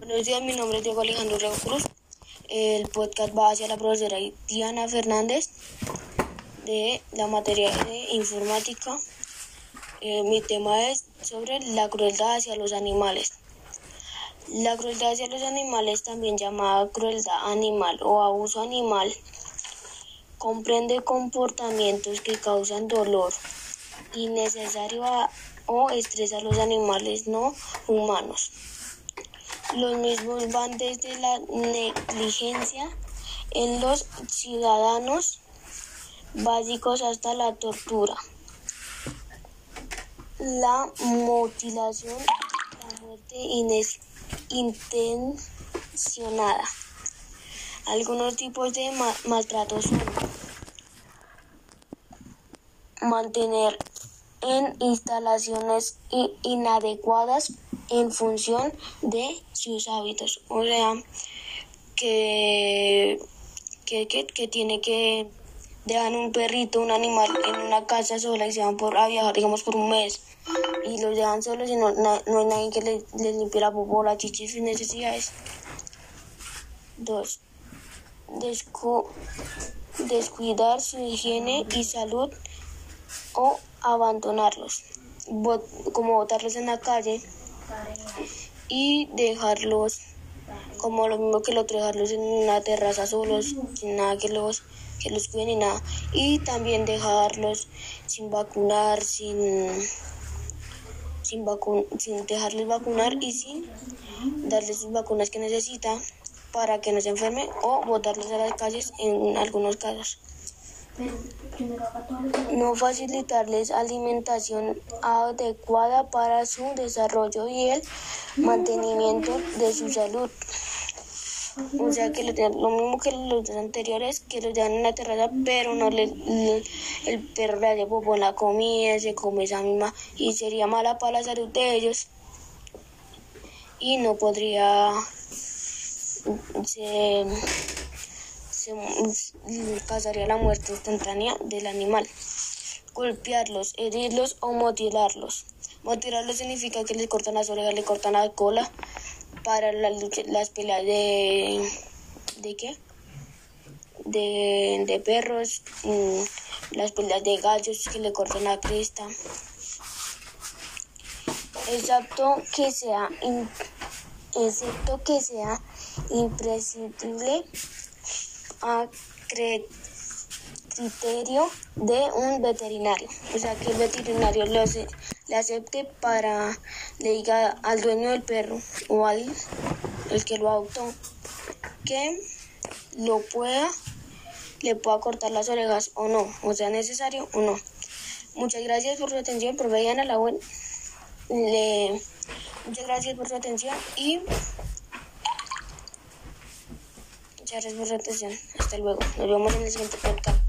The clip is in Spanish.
Buenos días, mi nombre es Diego Alejandro Rego Cruz. El podcast va hacia la profesora Diana Fernández de la materia de informática. Eh, mi tema es sobre la crueldad hacia los animales. La crueldad hacia los animales, también llamada crueldad animal o abuso animal, comprende comportamientos que causan dolor innecesario o estrés a los animales no humanos. Los mismos van desde la negligencia en los ciudadanos básicos hasta la tortura, la mutilación, la muerte intencionada. Algunos tipos de ma maltrato mantener en instalaciones inadecuadas en función de sus hábitos. O sea, que, que, que, que tiene que dejar un perrito, un animal en una casa sola y se van por, a viajar, digamos, por un mes y los dejan solos y no, no, no hay nadie que les, les limpie la popó, la chichi sus necesidades. Dos, descu descuidar su higiene y salud o abandonarlos, como botarlos en la calle y dejarlos como lo mismo que el otro, dejarlos en una terraza solos, sin nada que los, que los cuiden ni nada. Y también dejarlos sin vacunar, sin, sin, vacun sin dejarles vacunar y sin darles sus vacunas que necesitan para que no se enferme o botarlos a las calles en algunos casos. No facilitarles alimentación adecuada para su desarrollo y el mantenimiento de su salud. O sea que lo, mismo que los dos anteriores, que los dejan en la terraza, pero no le, el perro le hace la comida, se come esa misma y sería mala para la salud de ellos y no podría se, se pasaría la muerte instantánea del animal. Golpearlos, herirlos o mutilarlos. Mutilarlos significa que les cortan las orejas, le cortan la cola para la, las peleas de... ¿De qué? De, de perros, mmm, las peleas de gallos que le cortan la cresta. Excepto que sea, in, excepto que sea imprescindible a criterio de un veterinario. O sea, que el veterinario lo le acepte para, le diga al dueño del perro o al el que lo adoptó que lo pueda, le pueda cortar las orejas o no, o sea, necesario o no. Muchas gracias por su atención, por vean a la web. Le, muchas gracias por su atención y muchas gracias por su atención. Hasta luego. Nos vemos en el siguiente podcast.